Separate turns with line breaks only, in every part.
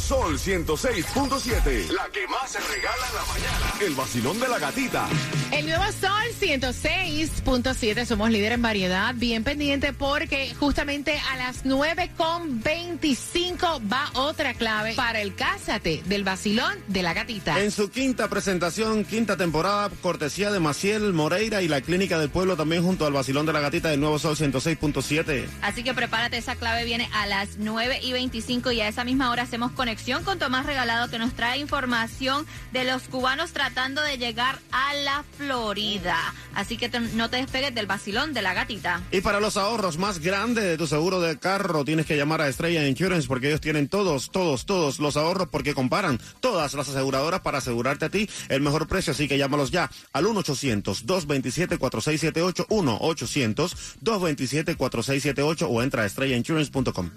Sol 106.7. La que más se regala en la mañana. El vacilón de la gatita.
El nuevo Sol 106.7, somos líder en variedad. Bien pendiente porque justamente a las 9.25 va otra clave para el Cásate del vacilón de la gatita.
En su quinta presentación, quinta temporada, cortesía de Maciel Moreira y la Clínica del Pueblo también junto al vacilón de la gatita del nuevo Sol 106.7.
Así que prepárate, esa clave viene a las 9 y 25 y a esa misma hora hacemos conexión con Tomás Regalado que nos trae información de los cubanos tratando de llegar a la Florida. Así que no te despegues del vacilón de la gatita.
Y para los ahorros más grandes de tu seguro de carro, tienes que llamar a Estrella Insurance porque ellos tienen todos, todos, todos los ahorros porque comparan todas las aseguradoras para asegurarte a ti el mejor precio. Así que llámalos ya al 1-800-227-4678, 1-800-227-4678 o entra a estrellainsurance.com.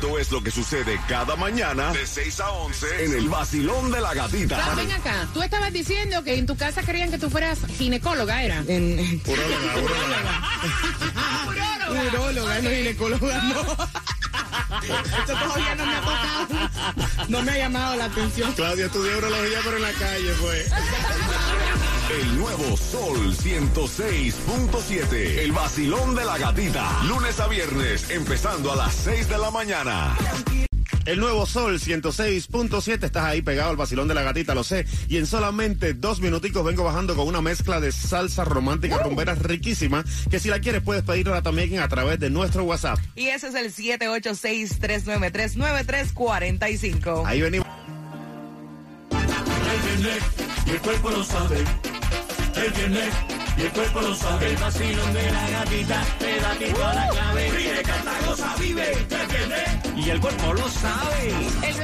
Esto es lo que sucede cada mañana de 6 a 11 en el vacilón de la gatita.
Ah, ven acá, tú estabas diciendo que en tu casa querían que tú fueras ginecóloga, ¿era?
Uróloga, uróloga.
Uróloga, no ginecóloga, no. Esto todavía no me ha tocado. No me ha llamado la atención.
Claudia estudió urología, pero en la calle fue.
El nuevo Sol 106.7. El vacilón de la gatita. Lunes a viernes, empezando a las 6 de la mañana.
El nuevo Sol 106.7, estás ahí pegado al vacilón de la gatita, lo sé. Y en solamente dos minuticos vengo bajando con una mezcla de salsa romántica rumbera riquísima, que si la quieres puedes pedirla también a través de nuestro WhatsApp.
Y ese es el 786-393-9345.
Ahí venimos.
y el cuerpo lo sabe. Él viene y el cuerpo lo sabe. El vacilón de la gatita te da tito a la clave. Vive, canta, goza, vive. Él viene y el cuerpo lo sabe.
El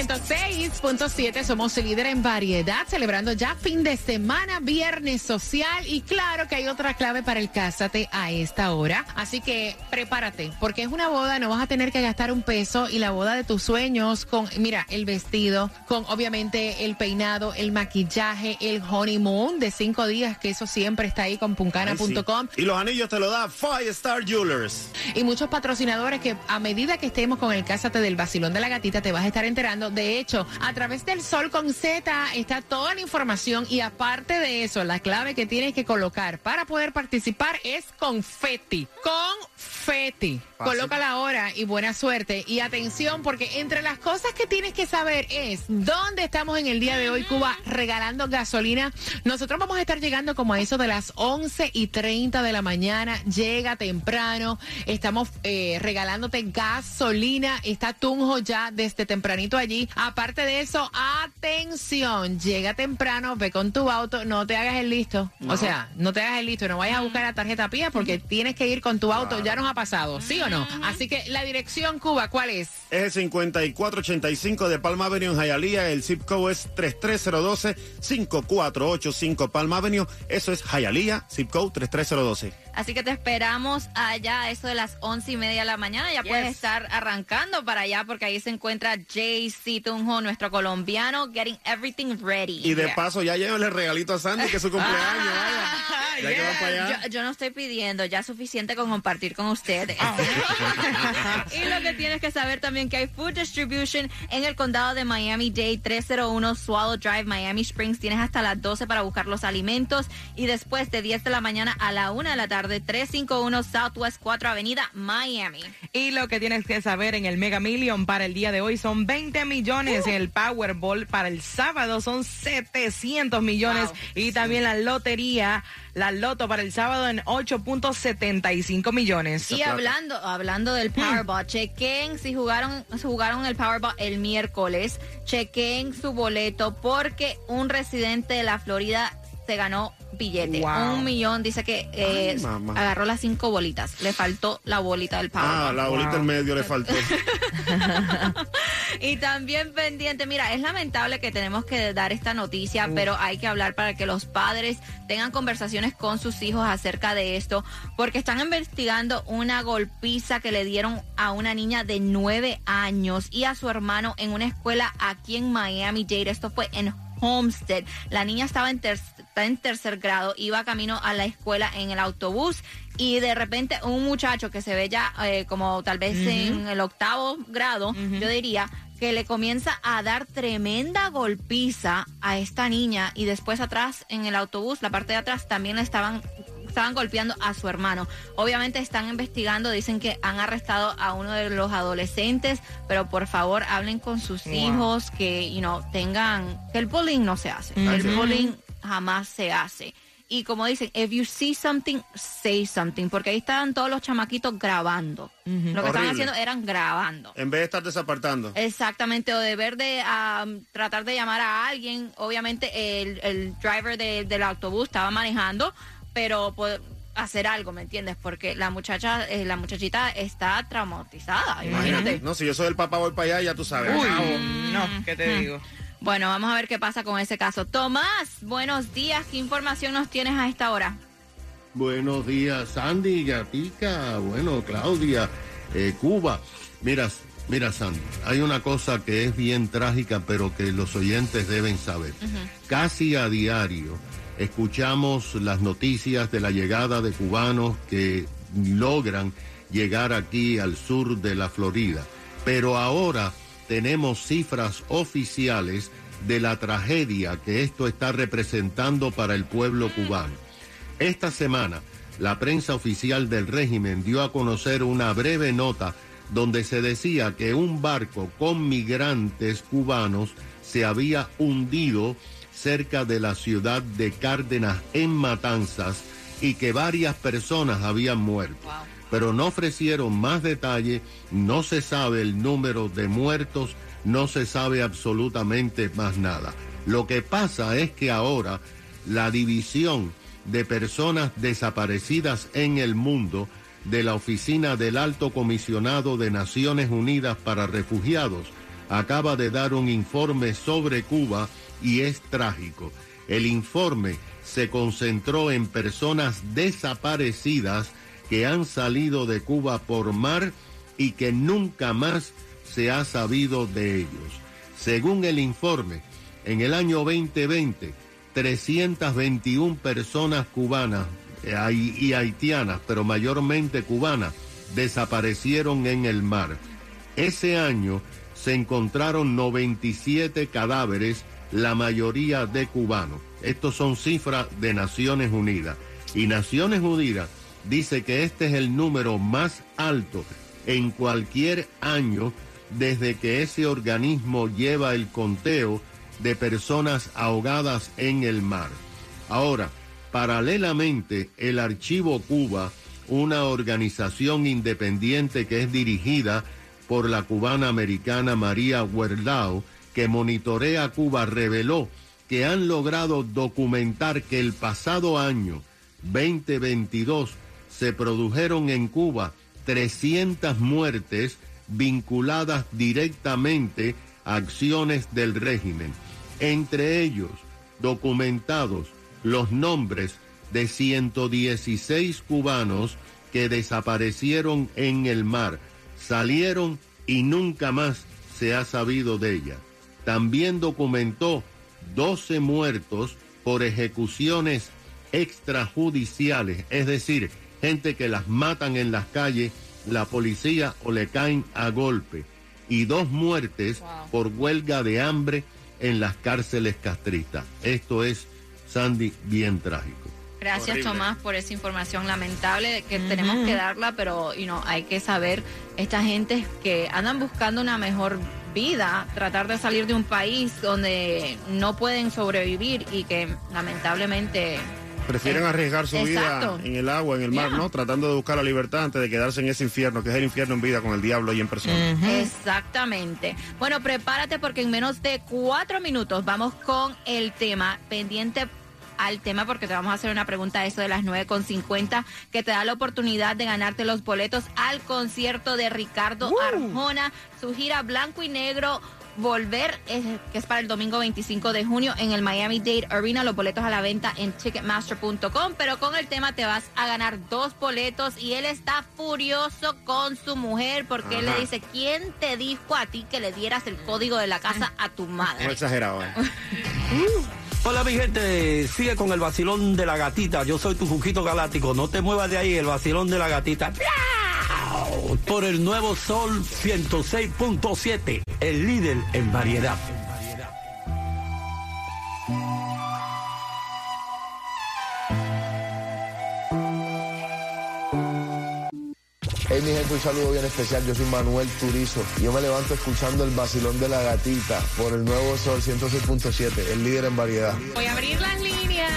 106.7, somos el líder en variedad, celebrando ya fin de semana, viernes social y claro que hay otra clave para el cásate a esta hora. Así que prepárate, porque es una boda, no vas a tener que gastar un peso y la boda de tus sueños con, mira, el vestido, con obviamente el peinado, el maquillaje, el honeymoon de cinco días, que eso siempre está ahí con puncana.com.
sí. Y los anillos te lo da Five Star Jewelers.
y muchos patrocinadores que a medida que estemos con el Cásate del Vacilón de la Gatita te vas a estar enterando. De hecho, a través del Sol con Z está toda la información y aparte de eso, la clave que tienes que colocar para poder participar es confeti. Confeti.
Fácil.
Coloca la hora y buena suerte. Y atención, porque entre las cosas que tienes que saber es dónde estamos en el día de hoy, Cuba, regalando gasolina. Nosotros vamos a estar llegando como a eso de las 11 y 30 de la mañana. Llega temprano. Estamos eh, regalándote gasolina. Está Tunjo ya desde tempranito allí. Aparte de eso, atención. Llega temprano, ve con tu auto. No te hagas el listo. O sea, no te hagas el listo. No vayas a buscar la tarjeta pía porque tienes que ir con tu auto. Ya nos ha pasado, ¿sí o no? Así que la dirección Cuba, ¿cuál es?
Es el 5485 de Palma Avenue en Hialeah. El zip code es 33012 5485 Palma Avenue. Eso es Hialeah, zip code 33012.
Así que te esperamos allá a eso de las once y media de la mañana. Ya puedes estar arrancando para allá porque ahí se encuentra JC Tunjo, nuestro colombiano, getting everything ready.
Y de
Yeah.
paso ya llévale el regalito a Sandy que es su cumpleaños. vaya. Ya que van para allá.
Yo, yo no estoy pidiendo, ya es suficiente con compartir con ustedes.
Ah.
y lo que tienes que saber también que hay food distribution en el condado de Miami-Dade, 301 Swallow Drive, Miami Springs. Tienes hasta las 12 para buscar los alimentos y después de 10 de la mañana a la 1 de la tarde, 351 Southwest 4 Avenida, Miami.
Y lo que tienes que saber en el Mega Million para el día de hoy son 20 millones.
Uh.
El Powerball para el sábado son 700 millones.
Wow.
Y también la lotería, la loto para el sábado en 8.75 millones.
Y hablando, hablando del Powerball, chequen si jugaron, si jugaron el Powerball el miércoles, chequen su boleto porque un residente de la Florida se ganó billete.
Wow.
Un millón, dice que eh,
Ay,
agarró las cinco bolitas. Le faltó la bolita del Powerball.
Ah, la bolita en medio le faltó.
Y también pendiente, mira, es lamentable que tenemos que dar esta noticia, pero hay que hablar para que los padres tengan conversaciones con sus hijos acerca de esto, porque están investigando una golpiza que le dieron a una niña de nueve años y a su hermano en una escuela aquí en Miami Dade. Esto fue en Homestead. La niña estaba en, ter- está en tercer grado, iba camino a la escuela en el autobús y de repente un muchacho que se ve ya eh, como tal vez en el octavo grado, yo diría, que le comienza a dar tremenda golpiza a esta niña y después atrás en el autobús, la parte de atrás también le estaban estaban golpeando a su hermano. Obviamente están investigando, dicen que han arrestado a uno de los adolescentes, pero por favor hablen con sus
Wow.
hijos que, you know, tengan, que el bullying no se hace. El bullying jamás se hace. Y como dicen, if you see something, say something, porque ahí estaban todos los chamaquitos grabando. Lo que estaban
Horrible.
haciendo eran grabando.
En vez de estar desapartando.
Exactamente, o deber de am, tratar de llamar a alguien. Obviamente el, el driver de- del autobús estaba manejando, pero pues, hacer algo, ¿me entiendes? Porque la muchacha, eh, la muchachita está traumatizada, imagínate.
No, si yo soy el papá, voy para allá, ya tú sabes.
Uy, no, ¿qué te digo?
Bueno, vamos a ver qué pasa con ese caso. Tomás, buenos días. ¿Qué información nos tienes a esta hora?
Buenos días, Sandy, Gatica, bueno, Claudia, eh, Cuba. Mira, mira, Sandy, hay una cosa que es bien trágica, pero que los oyentes deben saber. Casi a diario escuchamos las noticias de la llegada de cubanos que logran llegar aquí al sur de la Florida. Pero ahora tenemos cifras oficiales de la tragedia que esto está representando para el pueblo cubano. Esta semana, la prensa oficial del régimen dio a conocer una breve nota donde se decía que un barco con migrantes cubanos se había hundido cerca de la ciudad de Cárdenas en Matanzas y que varias personas habían muerto. Pero no ofrecieron más detalle, no se sabe el número de muertos, no se sabe absolutamente más nada. Lo que pasa es que ahora la división de personas desaparecidas en el mundo de la Oficina del Alto Comisionado de Naciones Unidas para Refugiados acaba de dar un informe sobre Cuba y es trágico. El informe se concentró en personas desaparecidas que han salido de Cuba por mar y que nunca más se ha sabido de ellos. Según el informe, en el año 2020, 321 personas cubanas eh, y haitianas, pero mayormente cubanas, desaparecieron en el mar. Ese año se encontraron 97 cadáveres, la mayoría de cubanos. Estos son cifras de Naciones Unidas. Y Naciones Unidas dice que este es el número más alto en cualquier año desde que ese organismo lleva el conteo de personas ahogadas en el mar. Ahora, paralelamente, el Archivo Cuba, una organización independiente que es dirigida por la cubana americana María Huerlao, que monitorea Cuba, reveló que han logrado documentar que el pasado año 2022 se produjeron en Cuba 300 muertes vinculadas directamente a acciones del régimen. Entre ellos, documentados los nombres de 116 cubanos que desaparecieron en el mar, salieron y nunca más se ha sabido de ella. También documentó 12 muertos por ejecuciones extrajudiciales, es decir, gente que las matan en las calles, la policía o le caen a golpe. Y dos muertes por huelga de hambre en las cárceles castristas. Esto es, Sandy, bien trágico.
Gracias
Horrible.
Tomás por esa información lamentable que tenemos que darla, pero y no, hay que saber esta gente que andan buscando una mejor vida, tratar de salir de un país donde no pueden sobrevivir y que lamentablemente
Prefieren
Eh,
arriesgar su
exacto.
vida en el agua, en el mar,
Yeah.
¿no? Tratando de buscar la libertad antes de quedarse en ese infierno, que es el infierno en vida con el diablo y en persona.
Exactamente. Bueno, prepárate porque en menos de cuatro minutos vamos con el tema pendiente al tema porque te vamos a hacer una pregunta a eso de las 9.50 que te da la oportunidad de ganarte los boletos al concierto de Ricardo Arjona, su gira blanco y negro. Volver, es- que es para el domingo 25 de junio en el Miami Dade Arena. Los boletos a la venta en Ticketmaster.com. Pero con el tema te vas a ganar dos boletos y él está furioso con su mujer porque él le dice: ¿Quién te dijo a ti que le dieras el código de la casa a tu
No
madre?
exagerado, ¿eh?
Hola mi gente, sigue con el vacilón de la gatita. Yo soy tu Juquito Galáctico. No te muevas de ahí, el vacilón de la gatita. Por el nuevo Sol 106.7, el líder en variedad.
Hey mi gente, un saludo bien especial. Yo soy Manuel Turizo. Yo me levanto escuchando el vacilón de la gatita por el nuevo Sol 106.7, el líder en variedad.
Voy a abrir las líneas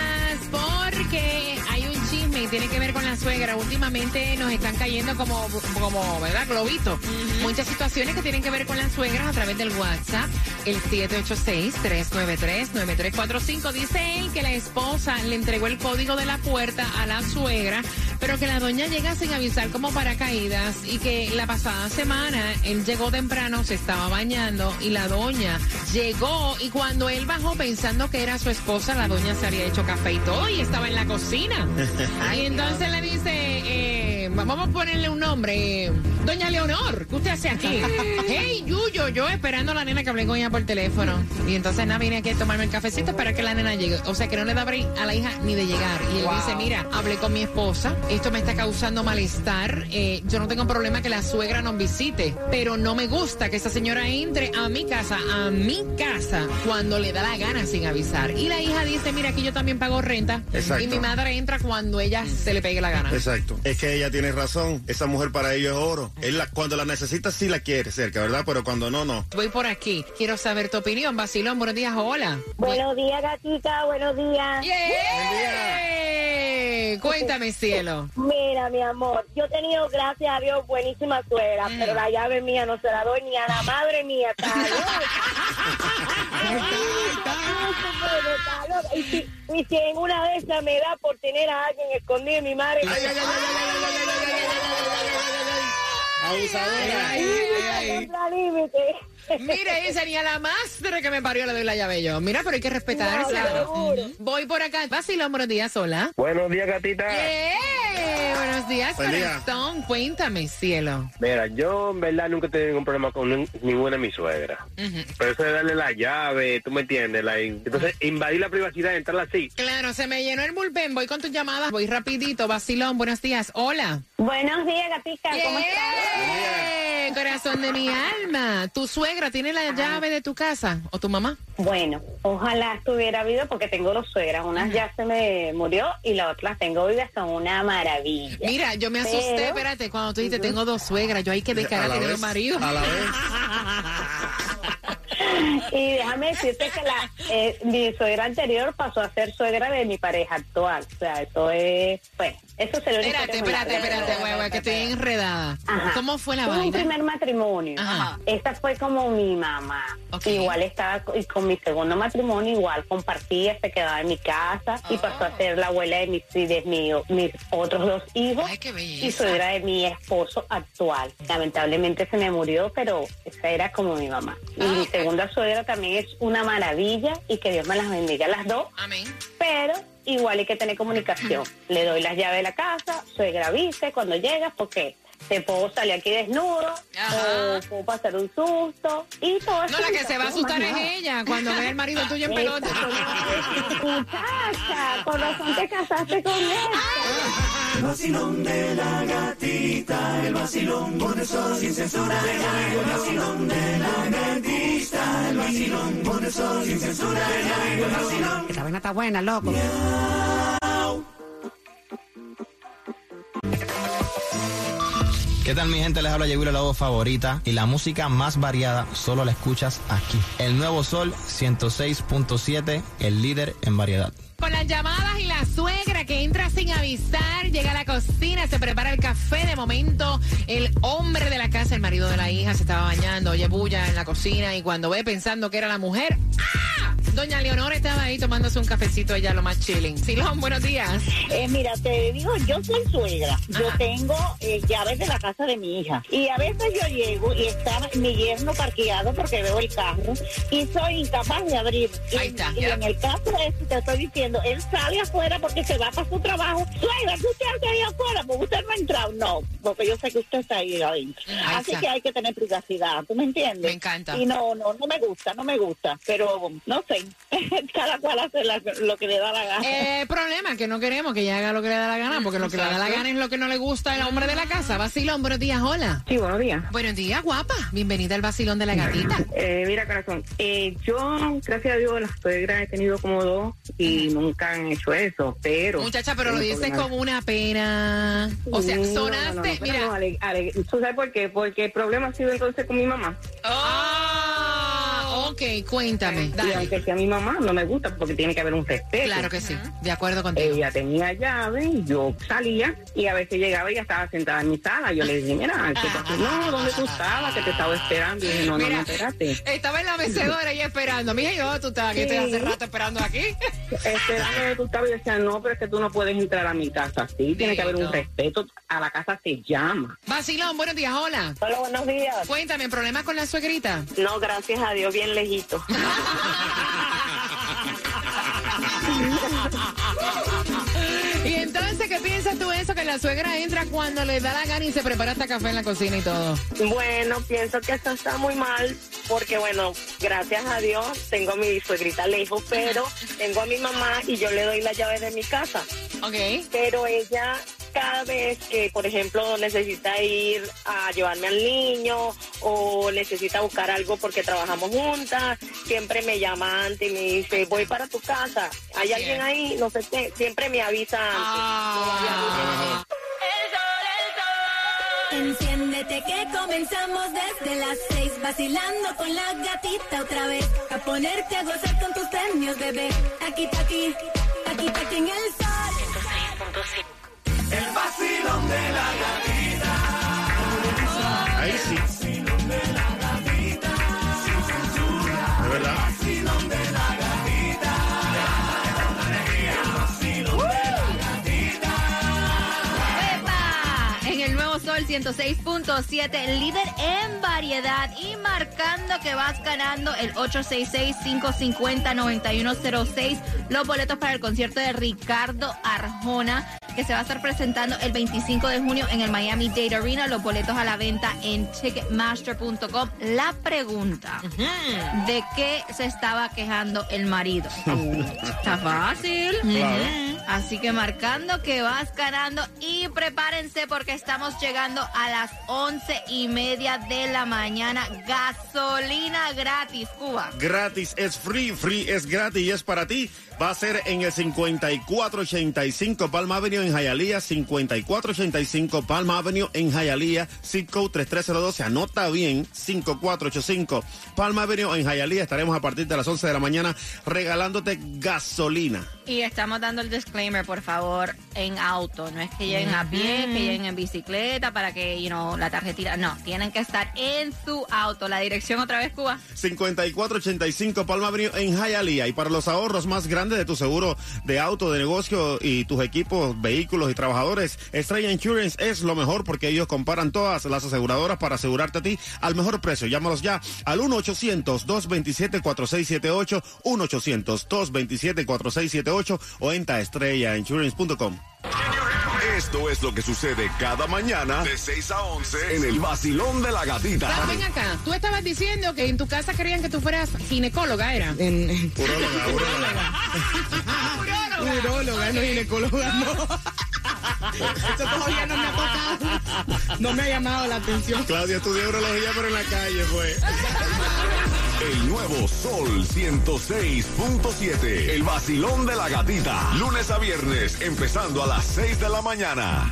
porque hay un chisme y tiene que ver con la suegra. Últimamente nos están cayendo como, como ¿verdad? Globito. Muchas situaciones que tienen que ver con las suegras a través del WhatsApp. El 786-393-9345. Dice él que la esposa le entregó el código de la puerta a la suegra, pero que la doña llega sin avisar como paracaídas y que la pasada semana él llegó temprano, se estaba bañando y la doña llegó y cuando él bajó pensando que era su esposa, la doña se había hecho café y todo y estaba en la cocina. y entonces le dice, eh, vamos a ponerle un nombre, eh, doña Leonor, ¿qué usted hace aquí? hey, Yuyo, yo esperando a la nena que hablé con ella por teléfono. Y entonces nada, vine aquí a tomarme el cafecito para que la nena llegue. O sea que no le da break a la hija ni de llegar. Y él dice, mira, hablé con mi esposa, esto me está causando malestar, eh, yo no tengo problema que la suegra nos visite, pero no me gusta que esa señora entre a mi casa, a mi casa, cuando le da la gana sin avisar. Y la hija dice, mira, aquí yo también pago renta
Exacto.
y mi madre entra cuando ella se le pegue la gana.
Exacto. Es que ella tiene razón. Esa mujer para ellos es oro. Él la- cuando la necesita sí la quiere cerca, ¿verdad? Pero cuando no, no.
Voy por aquí, quiero saber tu opinión. Basilón, buenos días, hola.
Buenos días, gatita, buenos días.
¡Yeah! Cuéntame, cielo.
Mira, mi amor, yo he tenido, gracias a Dios, buenísima suegra, pero la llave mía no se la doy ni a la madre mía. Y, si, y si en una de esas me da por tener a alguien escondido, mi madre...
Abusadora.
Mira, esa ni a la máster que me parió le doy la llave yo. Mira, pero hay que respetarse.
No.
Voy por acá. Basilón, buenos días, hola.
Buenos días, gatita.
¡Eh! Buenos días,
Buen día.
corazón. Cuéntame, cielo.
Mira, yo en verdad nunca he tenido ningún problema con nin- ninguna de mis suegras. Pero eso de darle la llave, tú me entiendes, la- entonces invadir la privacidad, entrar así.
Claro, se me llenó el bullpen. Voy con tus llamadas. Voy rapidito. Basilón, buenos días. Hola.
Buenos días, gatita, ¿cómo estás?
Corazón de mi alma. ¿Tu suegra tiene la llave de tu casa? ¿O tu mamá?
Bueno, ojalá estuviera viva porque tengo dos suegras. Una ya se me murió y la otra las tengo vivas, son una maravilla.
Mira, yo me asusté,
Pero-
espérate, cuando tú dices tengo dos suegras, yo hay que de cara
A la
tener
vez,
un marido.
a la vez.
Y déjame decirte que la, eh, mi suegra anterior pasó a ser suegra de mi pareja actual. O sea, eso es, pues, eso se lo
Espérate, espérate, espérate, hueva, que estoy enredada.
Ajá.
¿Cómo fue la
Tuve un
vaina?
primer matrimonio.
Ajá.
Esta fue como mi mamá. Igual estaba y con mi segundo matrimonio, igual compartía, se quedaba en mi casa y pasó a ser la abuela de mis, de mi- mis otros dos hijos
Ay, qué
y
belleza.
suegra de mi esposo actual. Lamentablemente se me murió, pero esa era como mi mamá. Y
Ah,
mi
ok.
segunda suegra también es una maravilla y que Dios me las bendiga a las dos
Amén.
Pero igual hay que tener comunicación. Le doy las llaves de la casa, suegra avise cuando llegas, porque te puedo salir aquí desnudo o puedo pasar un susto y todo
No, la que se va a asustar es ella cuando ve al marido tuyo en pelota.
Muchacha, con razón te casaste con él.
El vacilón de la gatita, el vacilón por eso sin censura. El vacilón de la gatita, el vacilón por eso sin censura. El vacilón.
Esta vaina está buena, loco.
¿Qué tal mi gente? Les habla Yeguila, la voz favorita y la música más variada solo la escuchas aquí. El Nuevo Sol 106.7, el líder en variedad.
Con las llamadas y suegra que entra sin avisar, llega a la cocina, se prepara el café. De momento, el hombre de la casa, el marido de la hija, se estaba bañando, oye bulla en la cocina y cuando ve pensando que era la mujer, ¡ah! Doña Leonora estaba ahí tomándose un cafecito ella lo más chilling. Silón, buenos días.
Eh, mira, te digo, yo soy suegra. Yo tengo eh, llaves de la casa de mi hija. Y a veces yo llego y está mi yerno parqueado porque veo el carro y soy incapaz de abrir. Y,
Ahí está,
y en el caso de eso te estoy diciendo, él sale afuera porque se va para su trabajo. Suegra, ¿qué usted hace ahí afuera? Porque usted no ha entrado. No, porque yo sé que usted está ahí adentro.
Ahí
Así
está.
que hay que tener privacidad, ¿tú me entiendes?
Me encanta.
Y no, no, no me gusta, no me gusta. Pero no sé, cada cual hace la- lo que le da la gana.
Eh, problema, que no queremos que ella haga lo que le da la gana, porque lo que le da la gana es lo que no le gusta al hombre de la casa. Vacilón, buenos días, hola.
Sí, buenos días.
Buenos días, guapa. Bienvenida al vacilón de la gatita.
Eh, mira, corazón, eh, yo, gracias a Dios, las suegras he tenido como dos y nunca han hecho eso, pero...
Muchacha, pero lo
el
dices con una pena. O sea,
No, no, no,
sonaste,
no,
mira.
Ale- Ale, ¿Tú sabes por qué? Porque el problema ha sido entonces con mi mamá.
Ah, ok, cuéntame.
Y
Dale.
aunque sea mi mamá, no me gusta porque tiene que haber un respeto.
Claro que sí, de acuerdo contigo.
Ella tenía llave, yo salía y a veces llegaba y ella estaba sentada en mi sala. Yo le dije, mira, ¿qué pasó? No, ¿dónde tú estabas? Que te estaba esperando. Y dije, no, no,
Mira,
no, espérate.
Estaba en la mecedora ahí esperando. Mija, yo, tú estabas aquí, estoy hace
Sí.
rato esperando aquí.
Esperando que tú estabas y decía, no, pero es que tú no puedes entrar a mi casa así. Tiene que haber un respeto. A la casa se llama.
Vacilón, buenos días, hola.
Hola, buenos días.
Cuéntame, ¿problemas con la suegrita?
No, gracias a Dios, bien
Y entonces, ¿qué piensas tú eso? Que la suegra entra cuando le da la gana y se prepara hasta café en la cocina y todo.
Bueno, pienso que eso está muy mal porque, bueno, gracias a Dios tengo a mi suegrita lejos, pero tengo a mi mamá y yo le doy la llave de mi casa.
Ok.
Pero ella cada vez que, por ejemplo, necesita ir a llevarme al niño o necesita buscar algo porque trabajamos juntas, siempre me llama antes y me dice, voy para tu casa, ¿hay alguien ahí? No sé qué, siempre me avisa antes.
Enciéndete que comenzamos desde las seis vacilando con la gatita otra vez a ponerte a gozar con tus premios bebé aquí aquí aquí aquí en
el vacilón de la gatita.
¡Epa! En el nuevo Sol 106.7, líder en variedad y marcando que vas ganando el 866-550-9106. Los boletos para el concierto de Ricardo Arjona, que se va a estar presentando el 25 de junio en el Miami Dade Arena. Los boletos a la venta en ticketmaster.com. La pregunta: ¿de qué se estaba quejando el marido? Está fácil.
Claro.
Así que marcando que vas ganando y prepárense porque estamos llegando a las once y media de la mañana. Gasolina gratis, Cuba.
Gratis, es free, free es gratis y es para ti. Va a ser en el 5485 Palma Avenue en Hialeah, 5485 Palma Avenue en Hialeah, zip code 3302. Se anota bien, 5485 Palma Avenue en Hialeah. Estaremos a partir de las 11 de la mañana regalándote gasolina.
Y estamos dando el disclaimer, por favor, en auto. No es que lleguen a pie, que lleguen en bicicleta para que, you know, la tarjetita. No, tienen que estar en su auto. La dirección otra vez, Cuba.
5485 Palma Avenue en Hialeah. Y para los ahorros más grandes de tu seguro de auto, de negocio y tus equipos, vehículos y trabajadores, Estrella Insurance es lo mejor porque ellos comparan todas las aseguradoras para asegurarte a ti al mejor precio. Llámalos ya al 1-800-227-4678, 1-800-227-4678 o entra a estrellainsurance.com.
Esto es lo que sucede cada mañana de 6 a 11 en el vacilón de la gatita.
Pero ven acá, tú estabas diciendo que en tu casa querían que tú fueras ginecóloga, ¿era?
En,
Uróloga, uróloga.
Uróloga, no ginecóloga, no. Eso todavía no me ha tocado. No me ha llamado la atención.
Claudia estudió urología, pero en la calle fue.
El nuevo Sol 106.7. El vacilón de la gatita. Lunes a viernes, empezando a las 6 de la mañana.